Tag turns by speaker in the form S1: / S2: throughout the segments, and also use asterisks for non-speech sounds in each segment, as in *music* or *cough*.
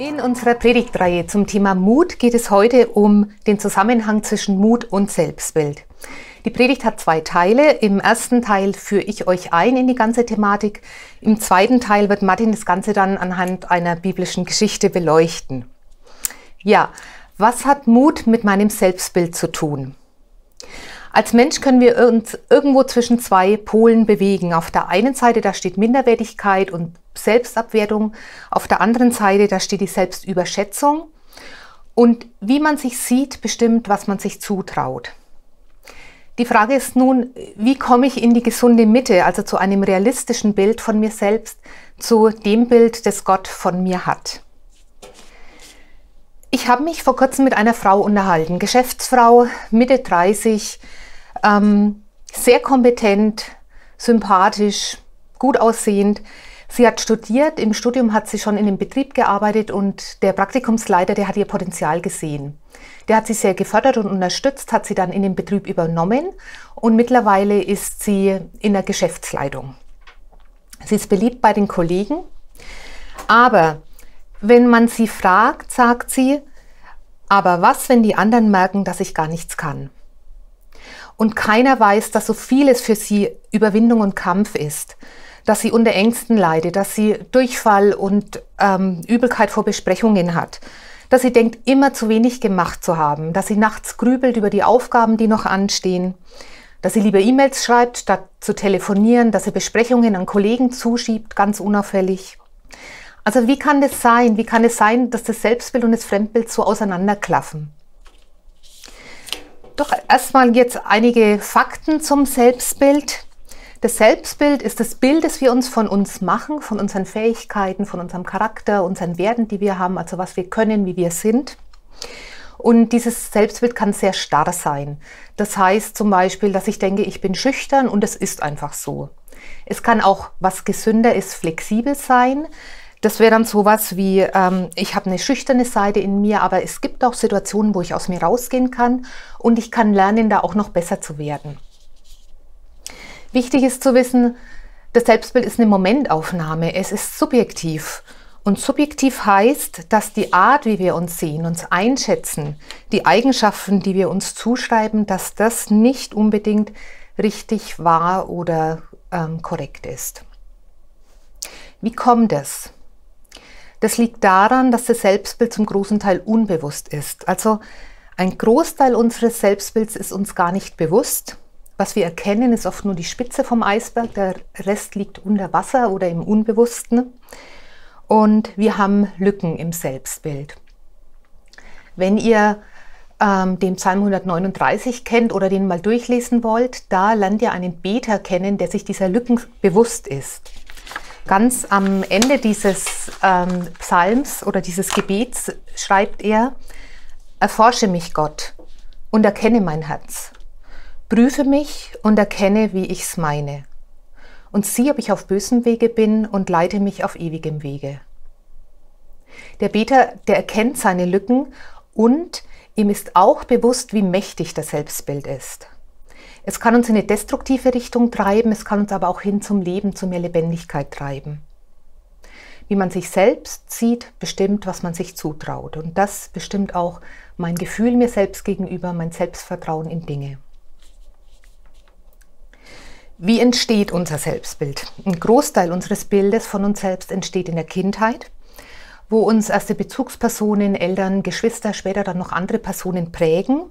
S1: In unserer Predigtreihe zum Thema Mut geht es heute um den Zusammenhang zwischen Mut und Selbstbild. Die Predigt hat zwei Teile. Im ersten Teil führe ich euch ein in die ganze Thematik. Im zweiten Teil wird Martin das Ganze dann anhand einer biblischen Geschichte beleuchten. Ja, was hat Mut mit meinem Selbstbild zu tun? Als Mensch können wir uns irgendwo zwischen zwei Polen bewegen. Auf der einen Seite, da steht Minderwertigkeit und Selbstabwertung. Auf der anderen Seite, da steht die Selbstüberschätzung. Und wie man sich sieht, bestimmt, was man sich zutraut. Die Frage ist nun, wie komme ich in die gesunde Mitte, also zu einem realistischen Bild von mir selbst, zu dem Bild, das Gott von mir hat. Ich habe mich vor kurzem mit einer Frau unterhalten, Geschäftsfrau, Mitte 30, ähm, sehr kompetent, sympathisch, gut aussehend. Sie hat studiert, im Studium hat sie schon in dem Betrieb gearbeitet und der Praktikumsleiter, der hat ihr Potenzial gesehen. Der hat sie sehr gefördert und unterstützt, hat sie dann in den Betrieb übernommen und mittlerweile ist sie in der Geschäftsleitung. Sie ist beliebt bei den Kollegen, aber wenn man sie fragt, sagt sie, aber was, wenn die anderen merken, dass ich gar nichts kann? Und keiner weiß, dass so vieles für sie Überwindung und Kampf ist, dass sie unter Ängsten leidet, dass sie Durchfall und ähm, Übelkeit vor Besprechungen hat, dass sie denkt, immer zu wenig gemacht zu haben, dass sie nachts grübelt über die Aufgaben, die noch anstehen, dass sie lieber E-Mails schreibt, statt zu telefonieren, dass sie Besprechungen an Kollegen zuschiebt, ganz unauffällig. Also wie kann das sein? Wie kann es sein, dass das Selbstbild und das Fremdbild so auseinanderklaffen? Doch erstmal jetzt einige Fakten zum Selbstbild. Das Selbstbild ist das Bild, das wir uns von uns machen, von unseren Fähigkeiten, von unserem Charakter, unseren Werten, die wir haben, also was wir können, wie wir sind. Und dieses Selbstbild kann sehr starr sein. Das heißt zum Beispiel, dass ich denke, ich bin schüchtern und es ist einfach so. Es kann auch, was gesünder ist, flexibel sein. Das wäre dann sowas wie, ähm, ich habe eine schüchterne Seite in mir, aber es gibt auch Situationen, wo ich aus mir rausgehen kann und ich kann lernen, da auch noch besser zu werden. Wichtig ist zu wissen, das Selbstbild ist eine Momentaufnahme, es ist subjektiv. Und subjektiv heißt, dass die Art, wie wir uns sehen, uns einschätzen, die Eigenschaften, die wir uns zuschreiben, dass das nicht unbedingt richtig wahr oder ähm, korrekt ist. Wie kommt es? Das liegt daran, dass das Selbstbild zum großen Teil unbewusst ist. Also ein Großteil unseres Selbstbilds ist uns gar nicht bewusst. Was wir erkennen, ist oft nur die Spitze vom Eisberg. Der Rest liegt unter Wasser oder im Unbewussten. Und wir haben Lücken im Selbstbild. Wenn ihr ähm, den Psalm 139 kennt oder den mal durchlesen wollt, da lernt ihr einen Beter kennen, der sich dieser Lücken bewusst ist. Ganz am Ende dieses ähm, Psalms oder dieses Gebets schreibt er, Erforsche mich, Gott, und erkenne mein Herz. Prüfe mich und erkenne, wie ich's meine. Und sieh, ob ich auf bösem Wege bin und leite mich auf ewigem Wege. Der Beter, der erkennt seine Lücken und ihm ist auch bewusst, wie mächtig das Selbstbild ist. Es kann uns in eine destruktive Richtung treiben, es kann uns aber auch hin zum Leben, zu mehr Lebendigkeit treiben. Wie man sich selbst sieht, bestimmt, was man sich zutraut. Und das bestimmt auch mein Gefühl mir selbst gegenüber, mein Selbstvertrauen in Dinge. Wie entsteht unser Selbstbild? Ein Großteil unseres Bildes von uns selbst entsteht in der Kindheit, wo uns erste Bezugspersonen, Eltern, Geschwister, später dann noch andere Personen prägen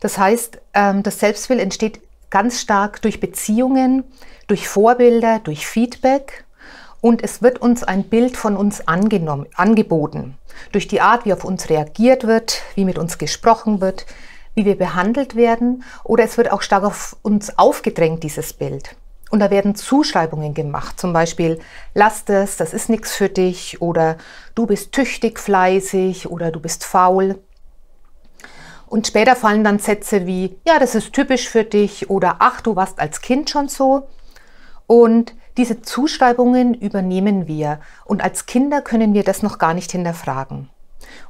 S1: das heißt, ähm, das Selbstbild entsteht ganz stark durch Beziehungen, durch Vorbilder, durch Feedback und es wird uns ein Bild von uns angenommen, angeboten. Durch die Art, wie auf uns reagiert wird, wie mit uns gesprochen wird, wie wir behandelt werden oder es wird auch stark auf uns aufgedrängt, dieses Bild. Und da werden Zuschreibungen gemacht, zum Beispiel, lass das, das ist nichts für dich oder du bist tüchtig, fleißig oder du bist faul. Und später fallen dann Sätze wie, ja, das ist typisch für dich oder ach, du warst als Kind schon so. Und diese Zuschreibungen übernehmen wir. Und als Kinder können wir das noch gar nicht hinterfragen.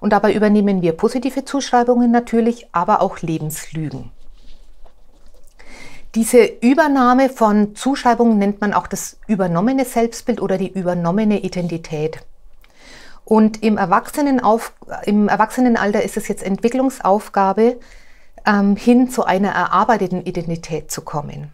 S1: Und dabei übernehmen wir positive Zuschreibungen natürlich, aber auch Lebenslügen. Diese Übernahme von Zuschreibungen nennt man auch das übernommene Selbstbild oder die übernommene Identität. Und im, Erwachsenenauf im Erwachsenenalter ist es jetzt Entwicklungsaufgabe, ähm, hin zu einer erarbeiteten Identität zu kommen.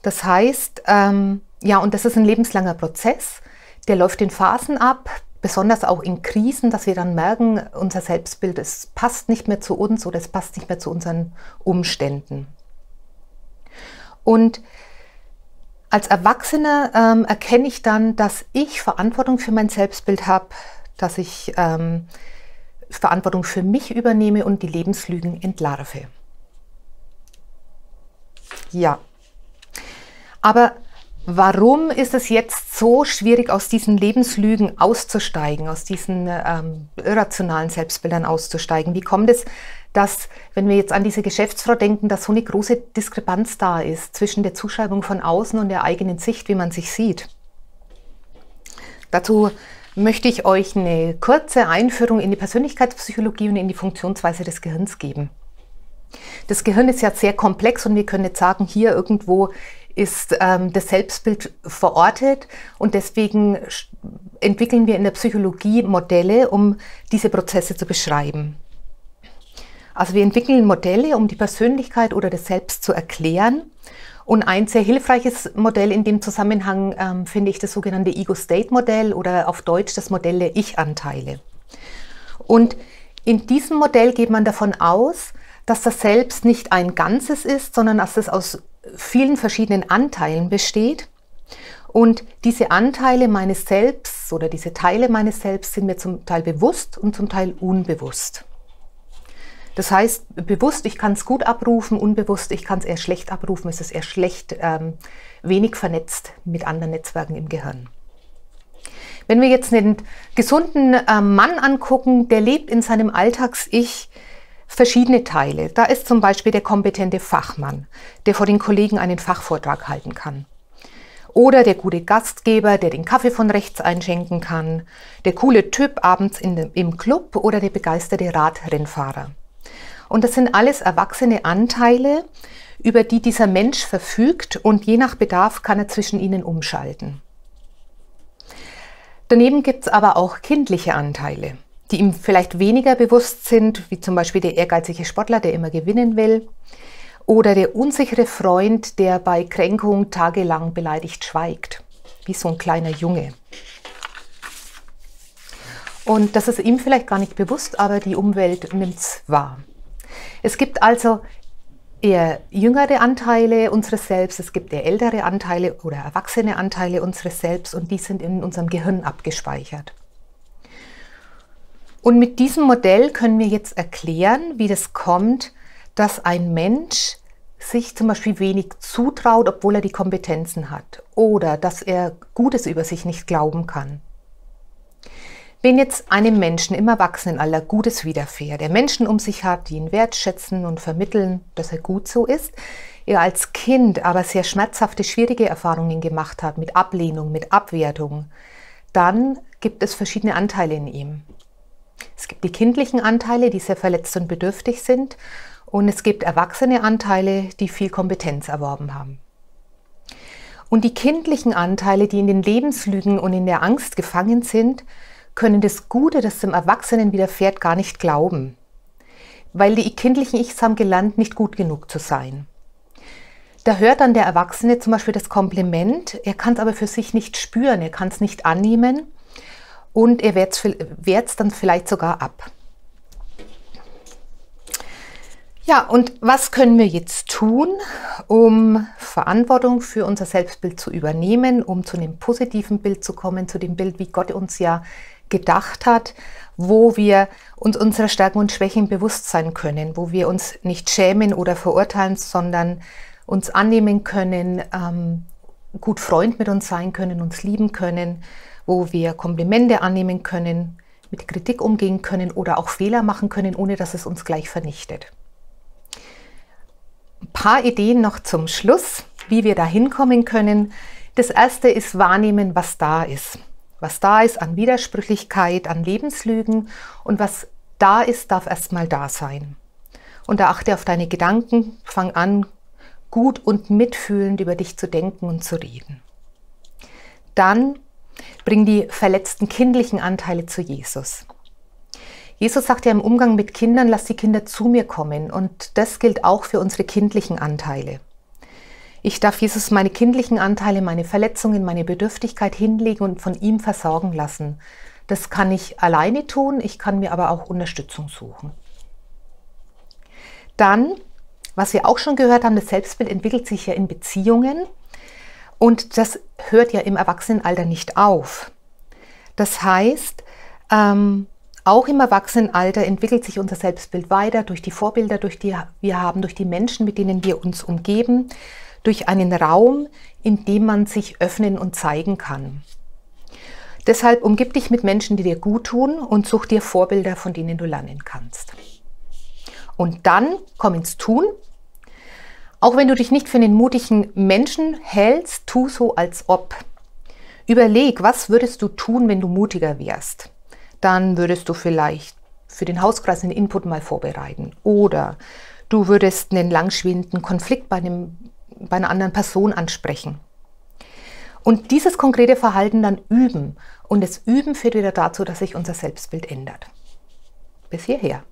S1: Das heißt, ähm, ja, und das ist ein lebenslanger Prozess, der läuft in Phasen ab, besonders auch in Krisen, dass wir dann merken, unser Selbstbild, es passt nicht mehr zu uns oder es passt nicht mehr zu unseren Umständen. Und als Erwachsener ähm, erkenne ich dann, dass ich Verantwortung für mein Selbstbild habe, dass ich ähm, Verantwortung für mich übernehme und die Lebenslügen entlarve. Ja. Aber warum ist es jetzt so schwierig, aus diesen Lebenslügen auszusteigen, aus diesen ähm, irrationalen Selbstbildern auszusteigen? Wie kommt es, dass, wenn wir jetzt an diese Geschäftsfrau denken, dass so eine große Diskrepanz da ist zwischen der Zuschreibung von außen und der eigenen Sicht, wie man sich sieht? Dazu möchte ich euch eine kurze Einführung in die Persönlichkeitspsychologie und in die Funktionsweise des Gehirns geben. Das Gehirn ist ja sehr komplex und wir können jetzt sagen, hier irgendwo ist ähm, das Selbstbild verortet und deswegen entwickeln wir in der Psychologie Modelle, um diese Prozesse zu beschreiben. Also wir entwickeln Modelle, um die Persönlichkeit oder das Selbst zu erklären. Und ein sehr hilfreiches Modell in dem Zusammenhang ähm, finde ich das sogenannte Ego-State-Modell oder auf Deutsch das Modell der Ich-Anteile. Und in diesem Modell geht man davon aus, dass das Selbst nicht ein Ganzes ist, sondern dass es aus vielen verschiedenen Anteilen besteht. Und diese Anteile meines Selbst oder diese Teile meines Selbst sind mir zum Teil bewusst und zum Teil unbewusst. Das heißt, bewusst, ich kann es gut abrufen, unbewusst, ich kann es eher schlecht abrufen, es ist eher schlecht, ähm, wenig vernetzt mit anderen Netzwerken im Gehirn. Wenn wir jetzt einen gesunden äh, Mann angucken, der lebt in seinem Alltags-Ich verschiedene Teile. Da ist zum Beispiel der kompetente Fachmann, der vor den Kollegen einen Fachvortrag halten kann. Oder der gute Gastgeber, der den Kaffee von rechts einschenken kann. Der coole Typ abends in, im Club oder der begeisterte Radrennfahrer. Und das sind alles erwachsene Anteile, über die dieser Mensch verfügt und je nach Bedarf kann er zwischen ihnen umschalten. Daneben gibt es aber auch kindliche Anteile, die ihm vielleicht weniger bewusst sind, wie zum Beispiel der ehrgeizige Sportler, der immer gewinnen will, oder der unsichere Freund, der bei Kränkung tagelang beleidigt schweigt, wie so ein kleiner Junge. Und das ist ihm vielleicht gar nicht bewusst, aber die Umwelt nimmt es wahr. Es gibt also eher jüngere Anteile unseres Selbst, es gibt eher ältere Anteile oder erwachsene Anteile unseres Selbst und die sind in unserem Gehirn abgespeichert. Und mit diesem Modell können wir jetzt erklären, wie das kommt, dass ein Mensch sich zum Beispiel wenig zutraut, obwohl er die Kompetenzen hat, oder dass er Gutes über sich nicht glauben kann. Wenn jetzt einem Menschen im Erwachsenenalter Gutes widerfährt, der Menschen um sich hat, die ihn wertschätzen und vermitteln, dass er gut so ist, er als Kind aber sehr schmerzhafte, schwierige Erfahrungen gemacht hat mit Ablehnung, mit Abwertung, dann gibt es verschiedene Anteile in ihm. Es gibt die kindlichen Anteile, die sehr verletzt und bedürftig sind, und es gibt erwachsene Anteile, die viel Kompetenz erworben haben. Und die kindlichen Anteile, die in den Lebenslügen und in der Angst gefangen sind, können das Gute, das dem Erwachsenen widerfährt, gar nicht glauben, weil die kindlichen Ichs haben gelernt, nicht gut genug zu sein. Da hört dann der Erwachsene zum Beispiel das Kompliment, er kann es aber für sich nicht spüren, er kann es nicht annehmen und er wehrt es dann vielleicht sogar ab. Ja, und was können wir jetzt tun, um Verantwortung für unser Selbstbild zu übernehmen, um zu einem positiven Bild zu kommen, zu dem Bild, wie Gott uns ja gedacht hat, wo wir uns unserer Stärken und Schwächen bewusst sein können, wo wir uns nicht schämen oder verurteilen, sondern uns annehmen können, ähm, gut Freund mit uns sein können, uns lieben können, wo wir Komplimente annehmen können, mit Kritik umgehen können oder auch Fehler machen können, ohne dass es uns gleich vernichtet. Ein paar Ideen noch zum Schluss, wie wir da hinkommen können. Das erste ist wahrnehmen, was da ist was da ist an Widersprüchlichkeit, an Lebenslügen und was da ist, darf erstmal da sein. Und da achte auf deine Gedanken, fang an, gut und mitfühlend über dich zu denken und zu reden. Dann Bring die verletzten kindlichen Anteile zu Jesus. Jesus sagt ja im Umgang mit Kindern, lass die Kinder zu mir kommen. Und das gilt auch für unsere kindlichen Anteile. Ich darf Jesus meine kindlichen Anteile, meine Verletzungen, meine Bedürftigkeit hinlegen und von ihm versorgen lassen. Das kann ich alleine tun, ich kann mir aber auch Unterstützung suchen. Dann, was wir auch schon gehört haben, das Selbstbild entwickelt sich ja in Beziehungen und das hört ja im Erwachsenenalter nicht auf. Das heißt, ähm, auch im Erwachsenenalter entwickelt sich unser Selbstbild weiter durch die Vorbilder, durch die wir haben, durch die Menschen, mit denen wir uns umgeben, durch einen Raum, in dem man sich öffnen und zeigen kann. Deshalb umgib dich mit Menschen, die dir gut tun und such dir Vorbilder, von denen du lernen kannst. Und dann komm ins Tun. Auch wenn du dich nicht für einen mutigen Menschen hältst, tu so als ob. Überleg, was würdest du tun, wenn du mutiger wärst? dann würdest du vielleicht für den Hauskreis einen Input mal vorbereiten. Oder du würdest einen langschwindenden Konflikt bei, einem, bei einer anderen Person ansprechen. Und dieses konkrete Verhalten dann üben. Und das Üben führt wieder dazu, dass sich unser Selbstbild ändert. Bis hierher.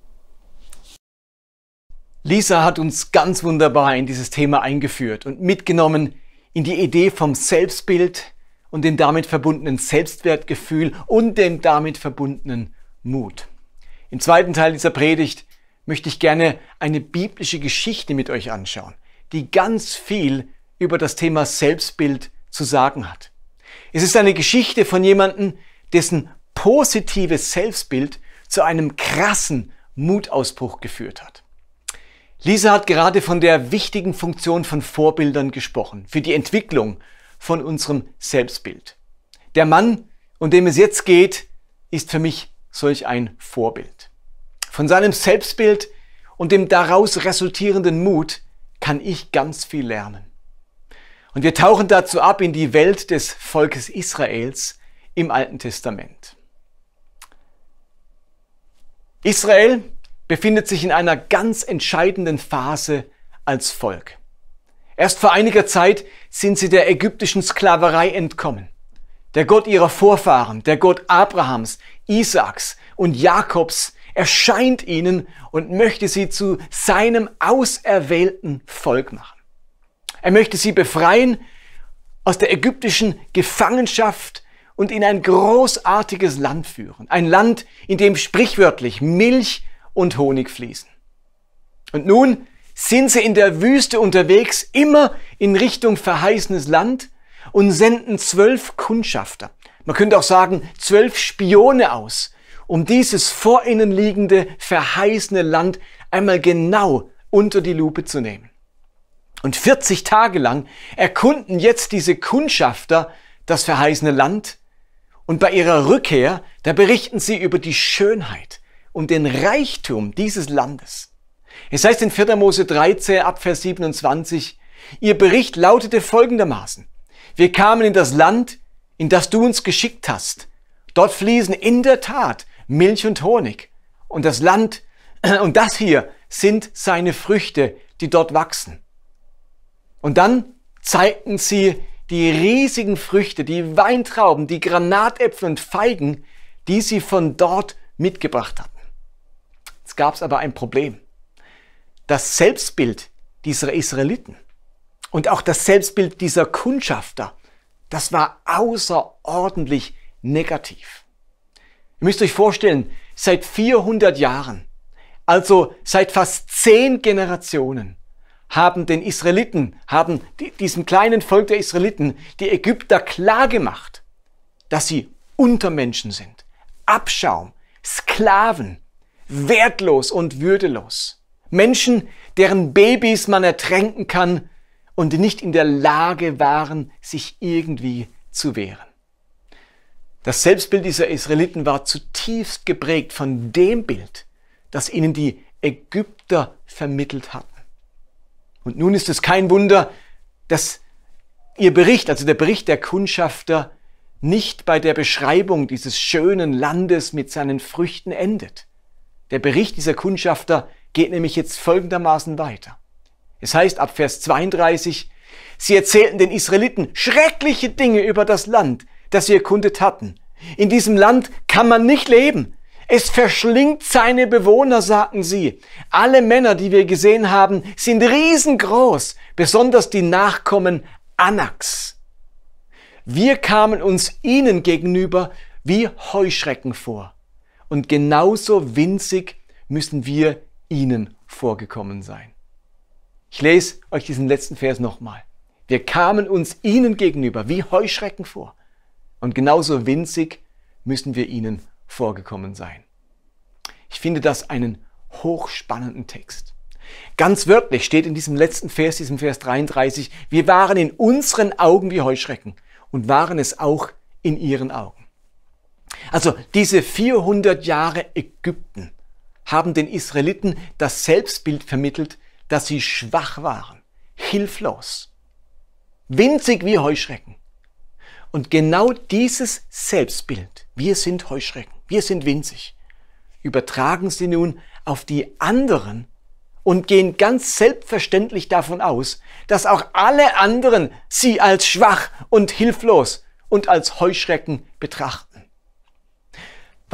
S2: Lisa hat uns ganz wunderbar in dieses Thema eingeführt und mitgenommen in die Idee vom Selbstbild, und dem damit verbundenen Selbstwertgefühl und dem damit verbundenen Mut. Im zweiten Teil dieser Predigt möchte ich gerne eine biblische Geschichte mit euch anschauen, die ganz viel über das Thema Selbstbild zu sagen hat. Es ist eine Geschichte von jemandem, dessen positives Selbstbild zu einem krassen Mutausbruch geführt hat. Lisa hat gerade von der wichtigen Funktion von Vorbildern gesprochen für die Entwicklung von unserem Selbstbild. Der Mann, um den es jetzt geht, ist für mich solch ein Vorbild. Von seinem Selbstbild und dem daraus resultierenden Mut kann ich ganz viel lernen. Und wir tauchen dazu ab in die Welt des Volkes Israels im Alten Testament. Israel befindet sich in einer ganz entscheidenden Phase als Volk. Erst vor einiger Zeit sind sie der ägyptischen Sklaverei entkommen. Der Gott ihrer Vorfahren, der Gott Abrahams, Isaaks und Jakobs erscheint ihnen und möchte sie zu seinem auserwählten Volk machen. Er möchte sie befreien aus der ägyptischen Gefangenschaft und in ein großartiges Land führen. Ein Land, in dem sprichwörtlich Milch und Honig fließen. Und nun sind sie in der Wüste unterwegs, immer in Richtung verheißenes Land und senden zwölf Kundschafter. Man könnte auch sagen, zwölf Spione aus, um dieses vor ihnen liegende verheißene Land einmal genau unter die Lupe zu nehmen. Und 40 Tage lang erkunden jetzt diese Kundschafter das verheißene Land und bei ihrer Rückkehr, da berichten sie über die Schönheit und den Reichtum dieses Landes. Es heißt in 4. Mose 13 ab Vers 27, ihr Bericht lautete folgendermaßen. Wir kamen in das Land, in das du uns geschickt hast. Dort fließen in der Tat Milch und Honig. Und das Land, *clears throat* und das hier sind seine Früchte, die dort wachsen. Und dann zeigten sie die riesigen Früchte, die Weintrauben, die Granatäpfel und Feigen, die sie von dort mitgebracht hatten. Es gab aber ein Problem das Selbstbild dieser Israeliten und auch das Selbstbild dieser Kundschafter, das war außerordentlich negativ. Ihr müsst euch vorstellen, seit 400 Jahren, also seit fast zehn Generationen, haben den Israeliten, haben diesem kleinen Volk der Israeliten, die Ägypter klargemacht, dass sie Untermenschen sind, Abschaum, Sklaven, wertlos und würdelos. Menschen, deren Babys man ertränken kann und die nicht in der Lage waren, sich irgendwie zu wehren. Das Selbstbild dieser Israeliten war zutiefst geprägt von dem Bild, das ihnen die Ägypter vermittelt hatten. Und nun ist es kein Wunder, dass ihr Bericht, also der Bericht der Kundschafter, nicht bei der Beschreibung dieses schönen Landes mit seinen Früchten endet. Der Bericht dieser Kundschafter geht nämlich jetzt folgendermaßen weiter. Es heißt ab Vers 32, sie erzählten den Israeliten schreckliche Dinge über das Land, das sie erkundet hatten. In diesem Land kann man nicht leben. Es verschlingt seine Bewohner, sagten sie. Alle Männer, die wir gesehen haben, sind riesengroß, besonders die Nachkommen Anaks. Wir kamen uns ihnen gegenüber wie Heuschrecken vor. Und genauso winzig müssen wir ihnen vorgekommen sein. Ich lese euch diesen letzten Vers nochmal. Wir kamen uns ihnen gegenüber wie Heuschrecken vor. Und genauso winzig müssen wir ihnen vorgekommen sein. Ich finde das einen hochspannenden Text. Ganz wörtlich steht in diesem letzten Vers, diesem Vers 33, wir waren in unseren Augen wie Heuschrecken und waren es auch in ihren Augen. Also diese 400 Jahre Ägypten haben den Israeliten das Selbstbild vermittelt, dass sie schwach waren, hilflos, winzig wie Heuschrecken. Und genau dieses Selbstbild, wir sind Heuschrecken, wir sind winzig, übertragen sie nun auf die anderen und gehen ganz selbstverständlich davon aus, dass auch alle anderen sie als schwach und hilflos und als Heuschrecken betrachten.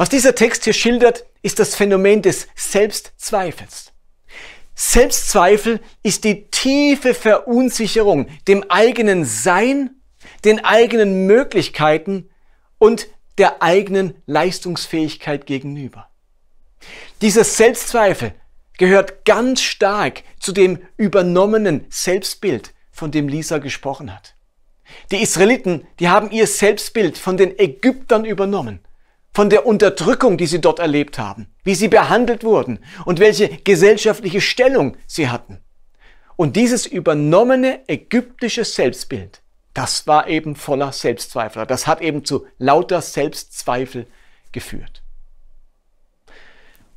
S2: Was dieser Text hier schildert, ist das Phänomen des Selbstzweifels. Selbstzweifel ist die tiefe Verunsicherung dem eigenen Sein, den eigenen Möglichkeiten und der eigenen Leistungsfähigkeit gegenüber. Dieser Selbstzweifel gehört ganz stark zu dem übernommenen Selbstbild, von dem Lisa gesprochen hat. Die Israeliten, die haben ihr Selbstbild von den Ägyptern übernommen, von der Unterdrückung, die sie dort erlebt haben, wie sie behandelt wurden und welche gesellschaftliche Stellung sie hatten. Und dieses übernommene ägyptische Selbstbild, das war eben voller Selbstzweifler. Das hat eben zu lauter Selbstzweifel geführt.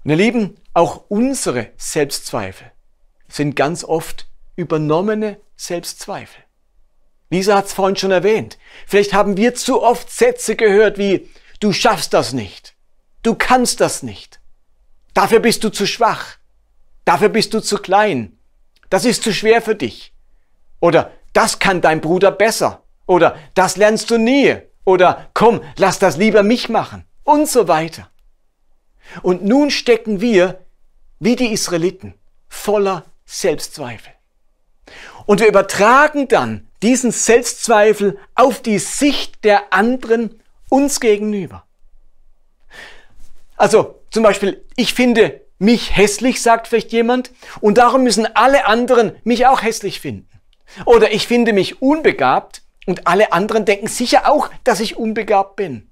S2: Und ihr Lieben, auch unsere Selbstzweifel sind ganz oft übernommene Selbstzweifel. Lisa hat es vorhin schon erwähnt. Vielleicht haben wir zu oft Sätze gehört wie, du schaffst das nicht, du kannst das nicht, dafür bist du zu schwach, dafür bist du zu klein, das ist zu schwer für dich. Oder das kann dein Bruder besser. Oder das lernst du nie. Oder komm, lass das lieber mich machen. Und so weiter. Und nun stecken wir, wie die Israeliten, voller Selbstzweifel. Und wir übertragen dann diesen Selbstzweifel auf die Sicht der anderen uns gegenüber. Also zum Beispiel, ich finde mich hässlich, sagt vielleicht jemand, und darum müssen alle anderen mich auch hässlich finden. Oder ich finde mich unbegabt und alle anderen denken sicher auch, dass ich unbegabt bin.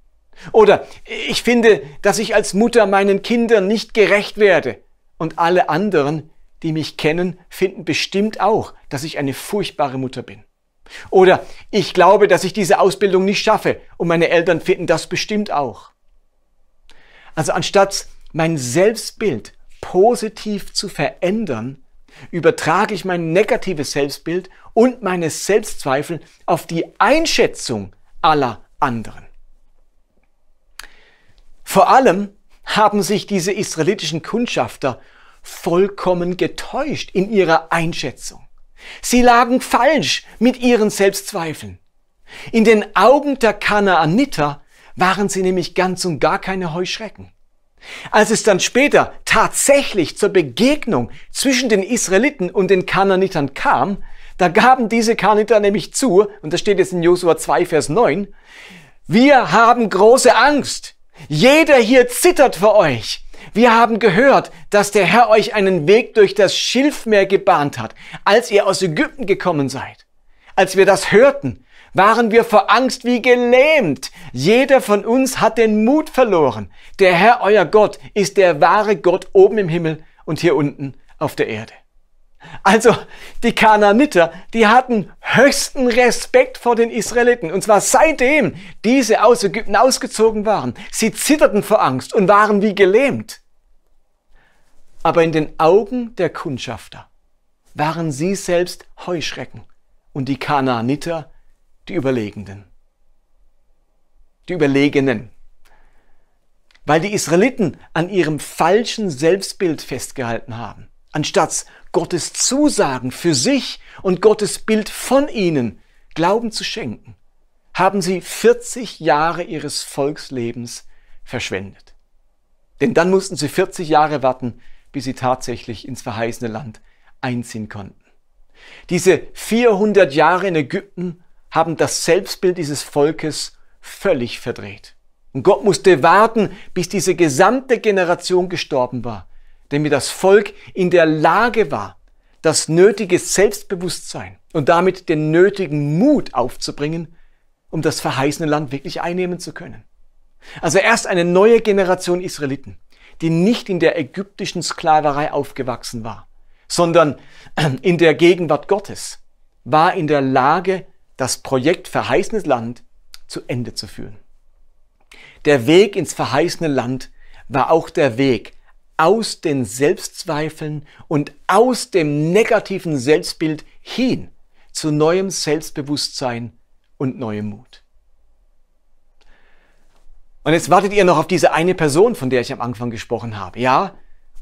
S2: Oder ich finde, dass ich als Mutter meinen Kindern nicht gerecht werde. Und alle anderen, die mich kennen, finden bestimmt auch, dass ich eine furchtbare Mutter bin. Oder ich glaube, dass ich diese Ausbildung nicht schaffe und meine Eltern finden das bestimmt auch. Also anstatt mein Selbstbild positiv zu verändern, übertrage ich mein negatives Selbstbild und meine Selbstzweifel auf die Einschätzung aller anderen. Vor allem haben sich diese israelitischen Kundschafter vollkommen getäuscht in ihrer Einschätzung. Sie lagen falsch mit ihren Selbstzweifeln. In den Augen der Kanaaniter waren sie nämlich ganz und gar keine Heuschrecken. Als es dann später tatsächlich zur Begegnung zwischen den Israeliten und den Kananitern kam, da gaben diese Kananiter nämlich zu, und das steht jetzt in Josua 2, Vers 9, wir haben große Angst. Jeder hier zittert vor euch. Wir haben gehört, dass der Herr euch einen Weg durch das Schilfmeer gebahnt hat, als ihr aus Ägypten gekommen seid. Als wir das hörten, waren wir vor Angst wie gelähmt. Jeder von uns hat den Mut verloren. Der Herr, euer Gott, ist der wahre Gott oben im Himmel und hier unten auf der Erde. Also die Kanaaniter, die hatten höchsten Respekt vor den Israeliten. Und zwar seitdem diese aus Ägypten ausgezogen waren. Sie zitterten vor Angst und waren wie gelähmt. Aber in den Augen der Kundschafter waren sie selbst Heuschrecken und die Kanaaniter die Überlegenen. Die Überlegenen. Weil die Israeliten an ihrem falschen Selbstbild festgehalten haben anstatt Gottes Zusagen für sich und Gottes Bild von ihnen Glauben zu schenken, haben sie 40 Jahre ihres Volkslebens verschwendet. Denn dann mussten sie 40 Jahre warten, bis sie tatsächlich ins verheißene Land einziehen konnten. Diese 400 Jahre in Ägypten haben das Selbstbild dieses Volkes völlig verdreht. Und Gott musste warten, bis diese gesamte Generation gestorben war, damit das Volk in der Lage war, das nötige Selbstbewusstsein und damit den nötigen Mut aufzubringen, um das verheißene Land wirklich einnehmen zu können. Also erst eine neue Generation Israeliten, die nicht in der ägyptischen Sklaverei aufgewachsen war, sondern *clears throat* in der Gegenwart Gottes, war in der Lage, das Projekt verheißenes Land zu Ende zu führen. Der Weg ins verheißene Land war auch der Weg aus den Selbstzweifeln und aus dem negativen Selbstbild hin zu neuem Selbstbewusstsein und neuem Mut. Und jetzt wartet ihr noch auf diese eine Person, von der ich am Anfang gesprochen habe. Ja,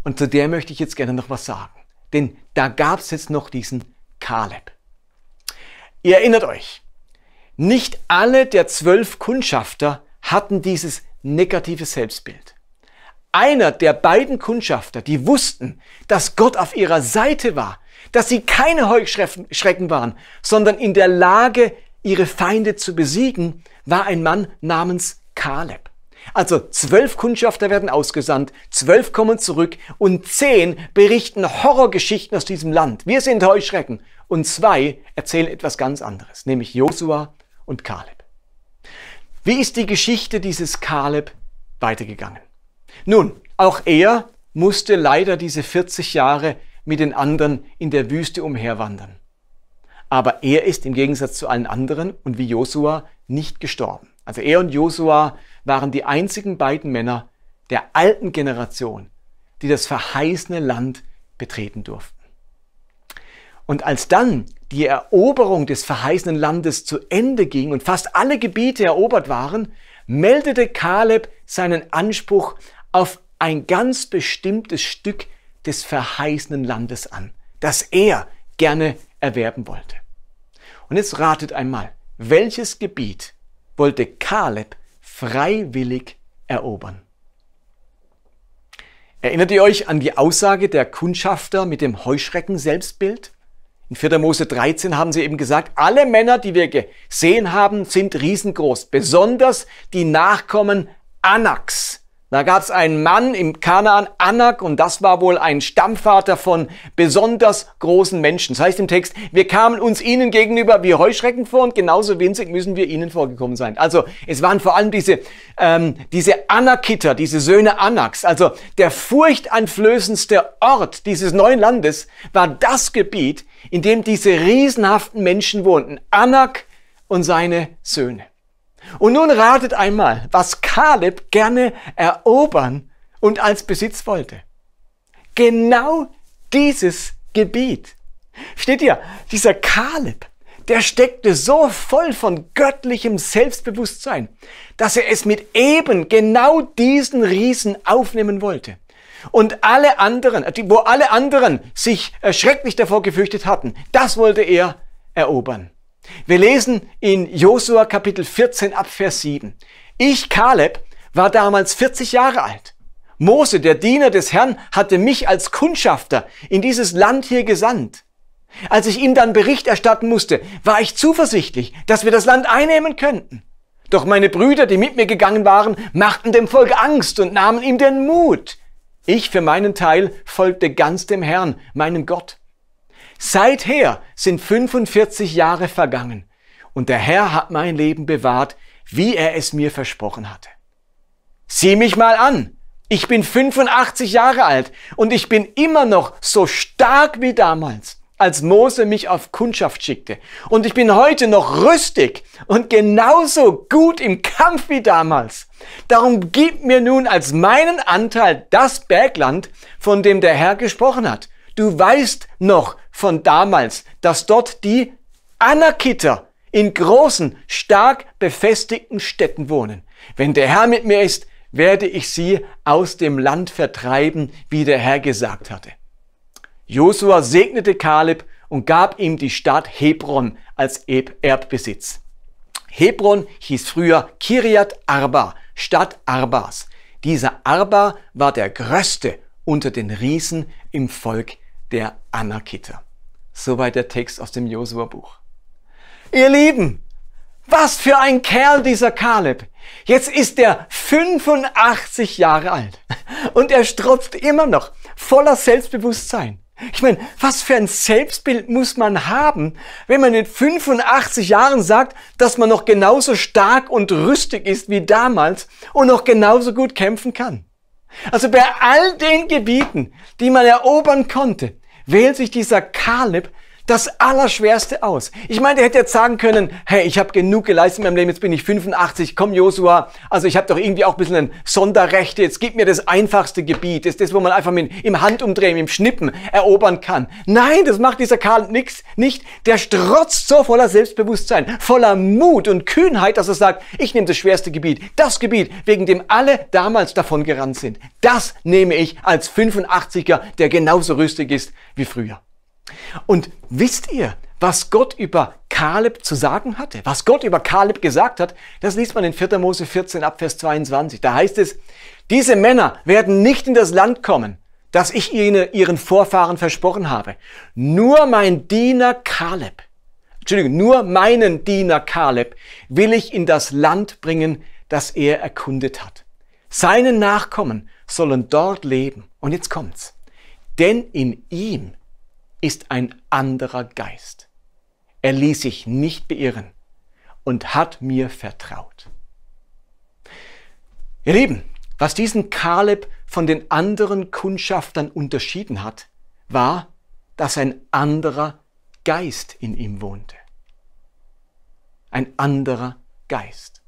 S2: und zu der möchte ich jetzt gerne noch was sagen. Denn da gab es jetzt noch diesen Kaleb. Ihr erinnert euch, nicht alle der zwölf Kundschafter hatten dieses negative Selbstbild. Einer der beiden Kundschafter, die wussten, dass Gott auf ihrer Seite war, dass sie keine Heuschrecken waren, sondern in der Lage, ihre Feinde zu besiegen, war ein Mann namens Kaleb. Also zwölf Kundschafter werden ausgesandt, zwölf kommen zurück und zehn berichten Horrorgeschichten aus diesem Land. Wir sind Heuschrecken. Und zwei erzählen etwas ganz anderes, nämlich Josua und Kaleb. Wie ist die Geschichte dieses Kaleb weitergegangen? Nun, auch er musste leider diese 40 Jahre mit den anderen in der Wüste umherwandern. Aber er ist im Gegensatz zu allen anderen und wie Josua nicht gestorben. Also er und Josua waren die einzigen beiden Männer der alten Generation, die das verheißene Land betreten durften. Und als dann die Eroberung des verheißenen Landes zu Ende ging und fast alle Gebiete erobert waren, meldete Kaleb seinen Anspruch auf ein ganz bestimmtes Stück des verheißenen Landes an, das er gerne erwerben wollte. Und jetzt ratet einmal, welches Gebiet wollte Kaleb freiwillig erobern? Erinnert ihr euch an die Aussage der Kundschafter mit dem Heuschrecken-Selbstbild? In 4. Mose 13 haben sie eben gesagt, alle Männer, die wir gesehen haben, sind riesengroß, besonders die Nachkommen Anaks, da gab es einen Mann im Kanaan, Anak, und das war wohl ein Stammvater von besonders großen Menschen. Das heißt im Text, wir kamen uns ihnen gegenüber wie Heuschrecken vor und genauso winzig müssen wir ihnen vorgekommen sein. Also es waren vor allem diese, ähm, diese Anakiter, diese Söhne Anaks. Also der furchteinflößendste Ort dieses neuen Landes war das Gebiet, in dem diese riesenhaften Menschen wohnten. Anak und seine Söhne. Und nun ratet einmal, was Kaleb gerne erobern und als Besitz wollte. Genau dieses Gebiet. Steht ihr, dieser Kaleb, der steckte so voll von göttlichem Selbstbewusstsein, dass er es mit eben genau diesen Riesen aufnehmen wollte. Und alle anderen, wo alle anderen sich schrecklich davor gefürchtet hatten, das wollte er erobern. Wir lesen in Josua Kapitel 14 ab Vers 7. Ich, Kaleb, war damals 40 Jahre alt. Mose, der Diener des Herrn, hatte mich als Kundschafter in dieses Land hier gesandt. Als ich ihm dann Bericht erstatten musste, war ich zuversichtlich, dass wir das Land einnehmen könnten. Doch meine Brüder, die mit mir gegangen waren, machten dem Volk Angst und nahmen ihm den Mut. Ich für meinen Teil folgte ganz dem Herrn, meinem Gott. Seither sind 45 Jahre vergangen und der Herr hat mein Leben bewahrt, wie er es mir versprochen hatte. Sieh mich mal an. Ich bin 85 Jahre alt und ich bin immer noch so stark wie damals, als Mose mich auf Kundschaft schickte. Und ich bin heute noch rüstig und genauso gut im Kampf wie damals. Darum gib mir nun als meinen Anteil das Bergland, von dem der Herr gesprochen hat. Du weißt noch, von damals, dass dort die Anakiter in großen, stark befestigten Städten wohnen. Wenn der Herr mit mir ist, werde ich sie aus dem Land vertreiben, wie der Herr gesagt hatte. Josua segnete Kaleb und gab ihm die Stadt Hebron als Erbbesitz. Hebron hieß früher Kiriat Arba, Stadt Arbas. Dieser Arba war der größte unter den Riesen im Volk der Anakiter. Soweit der Text aus dem Josua-Buch. Ihr Lieben, was für ein Kerl dieser Kaleb. Jetzt ist er 85 Jahre alt und er strotzt immer noch voller Selbstbewusstsein. Ich meine, was für ein Selbstbild muss man haben, wenn man in 85 Jahren sagt, dass man noch genauso stark und rüstig ist wie damals und noch genauso gut kämpfen kann? Also bei all den Gebieten, die man erobern konnte, wählt sich dieser Kaleb das Allerschwerste aus. Ich meine, der hätte jetzt sagen können, hey, ich habe genug geleistet in meinem Leben, jetzt bin ich 85, komm Josua, also ich habe doch irgendwie auch ein bisschen ein Sonderrechte, jetzt gib mir das einfachste Gebiet, das ist das, wo man einfach mit, im Handumdrehen, im Schnippen erobern kann. Nein, das macht dieser Karl nix, nicht. Der strotzt so voller Selbstbewusstsein, voller Mut und Kühnheit, dass er sagt, ich nehme das schwerste Gebiet, das Gebiet, wegen dem alle damals davon gerannt sind. Das nehme ich als 85er, der genauso rüstig ist wie früher. Und wisst ihr, was Gott über Kaleb zu sagen hatte? Was Gott über Kaleb gesagt hat, das liest man in 4. Mose 14 ab Vers 22. Da heißt es, diese Männer werden nicht in das Land kommen, das ich ihnen, ihren Vorfahren versprochen habe. Nur mein Diener Kaleb, Entschuldigung, nur meinen Diener Kaleb will ich in das Land bringen, das er erkundet hat. Seine Nachkommen sollen dort leben. Und jetzt kommt's. Denn in ihm ist ein anderer Geist. Er ließ sich nicht beirren und hat mir vertraut. Ihr Lieben, was diesen Kaleb von den anderen Kundschaftern unterschieden hat, war, dass ein anderer Geist in ihm wohnte. Ein anderer Geist.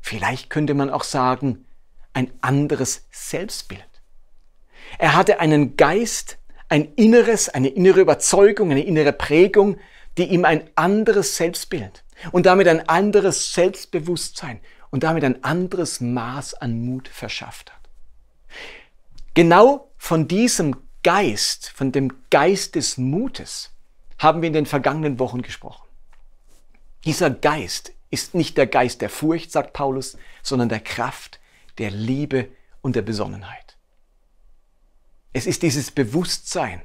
S2: Vielleicht könnte man auch sagen, ein anderes Selbstbild. Er hatte einen Geist, ein inneres, eine innere Überzeugung, eine innere Prägung, die ihm ein anderes Selbstbild und damit ein anderes Selbstbewusstsein und damit ein anderes Maß an Mut verschafft hat. Genau von diesem Geist, von dem Geist des Mutes, haben wir in den vergangenen Wochen gesprochen. Dieser Geist ist nicht der Geist der Furcht, sagt Paulus, sondern der Kraft, der Liebe und der Besonnenheit. Es ist dieses Bewusstsein,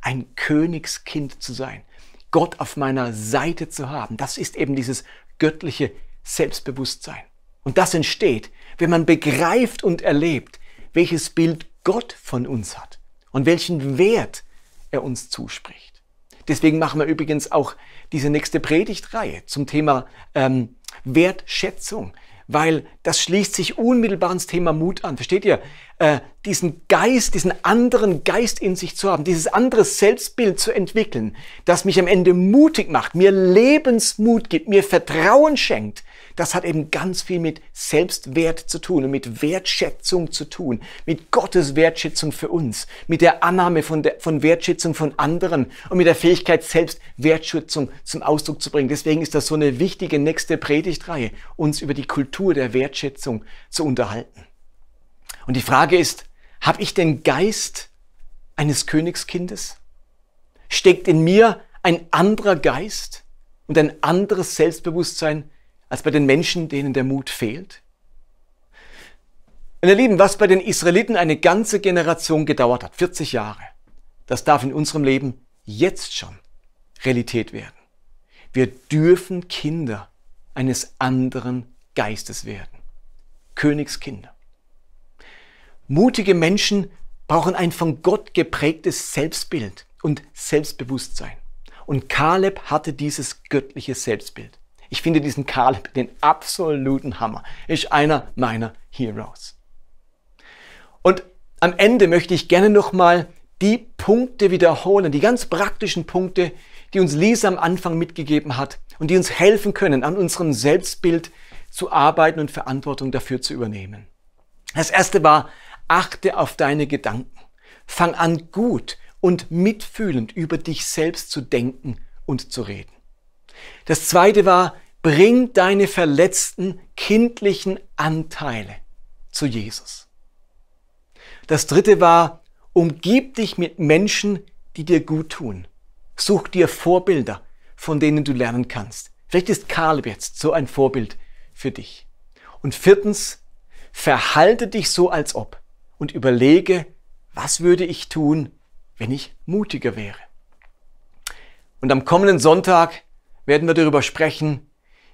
S2: ein Königskind zu sein, Gott auf meiner Seite zu haben. Das ist eben dieses göttliche Selbstbewusstsein. Und das entsteht, wenn man begreift und erlebt, welches Bild Gott von uns hat und welchen Wert er uns zuspricht. Deswegen machen wir übrigens auch diese nächste Predigtreihe zum Thema ähm, Wertschätzung, weil das schließt sich unmittelbar ins Thema Mut an. Versteht ihr? Äh, diesen Geist, diesen anderen Geist in sich zu haben, dieses andere Selbstbild zu entwickeln, das mich am Ende mutig macht, mir Lebensmut gibt, mir Vertrauen schenkt, das hat eben ganz viel mit Selbstwert zu tun und mit Wertschätzung zu tun, mit Gottes Wertschätzung für uns, mit der Annahme von, der, von Wertschätzung von anderen und mit der Fähigkeit, selbst Wertschätzung zum Ausdruck zu bringen. Deswegen ist das so eine wichtige nächste Predigtreihe, uns über die Kultur der Wertschätzung zu unterhalten. Und die Frage ist, habe ich den Geist eines Königskindes? Steckt in mir ein anderer Geist und ein anderes Selbstbewusstsein als bei den Menschen, denen der Mut fehlt? Ihr Lieben, was bei den Israeliten eine ganze Generation gedauert hat, 40 Jahre, das darf in unserem Leben jetzt schon Realität werden. Wir dürfen Kinder eines anderen Geistes werden. Königskinder. Mutige Menschen brauchen ein von Gott geprägtes Selbstbild und Selbstbewusstsein. Und Kaleb hatte dieses göttliche Selbstbild. Ich finde diesen Kaleb den absoluten Hammer. Ist einer meiner Heroes. Und am Ende möchte ich gerne nochmal die Punkte wiederholen, die ganz praktischen Punkte, die uns Lisa am Anfang mitgegeben hat und die uns helfen können, an unserem Selbstbild zu arbeiten und Verantwortung dafür zu übernehmen. Das erste war, Achte auf deine Gedanken. Fang an gut und mitfühlend über dich selbst zu denken und zu reden. Das zweite war, bring deine verletzten kindlichen Anteile zu Jesus. Das dritte war, umgib dich mit Menschen, die dir gut tun. Such dir Vorbilder, von denen du lernen kannst. Vielleicht ist Kaleb jetzt so ein Vorbild für dich. Und viertens, verhalte dich so als ob und überlege, was würde ich tun, wenn ich mutiger wäre. Und am kommenden Sonntag werden wir darüber sprechen,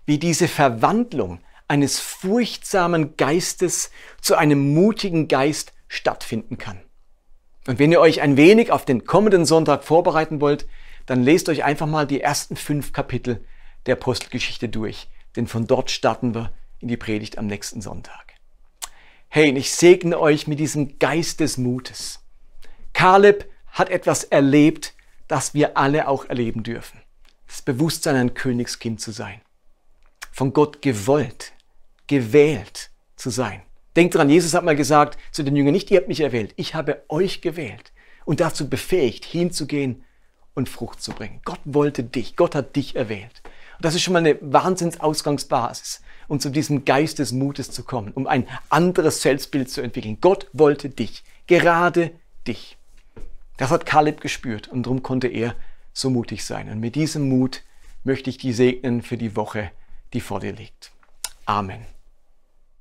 S2: wie diese Verwandlung eines furchtsamen Geistes zu einem mutigen Geist stattfinden kann. Und wenn ihr euch ein wenig auf den kommenden Sonntag vorbereiten wollt, dann lest euch einfach mal die ersten fünf Kapitel der Apostelgeschichte durch, denn von dort starten wir in die Predigt am nächsten Sonntag. Hey, ich segne euch mit diesem Geist des Mutes. Kaleb hat etwas erlebt, das wir alle auch erleben dürfen. Das Bewusstsein, ein Königskind zu sein. Von Gott gewollt, gewählt zu sein. Denkt dran, Jesus hat mal gesagt zu den Jüngern, nicht ihr habt mich erwählt, ich habe euch gewählt und dazu befähigt, hinzugehen und Frucht zu bringen. Gott wollte dich, Gott hat dich erwählt. Und das ist schon mal eine Wahnsinnsausgangsbasis, um zu diesem Geist des Mutes zu kommen, um ein anderes Selbstbild zu entwickeln. Gott wollte dich, gerade dich. Das hat Kaleb gespürt und darum konnte er so mutig sein. Und mit diesem Mut möchte ich dich segnen für die Woche, die vor dir liegt. Amen.